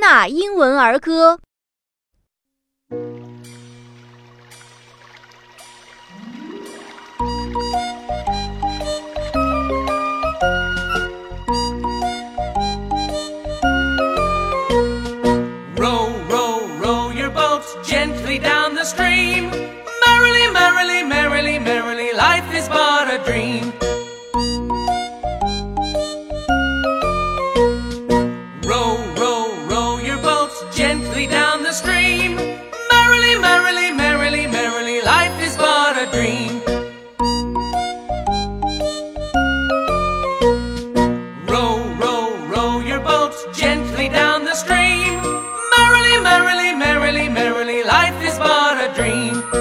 纳英文儿歌》。Row, row, row your boats gently down the stream, merrily, merrily, merrily. merrily down the stream. Merrily, merrily, merrily, merrily, life is but a dream. Row, row, row your boat gently down the stream. Merrily, merrily, merrily, merrily, life is but a dream.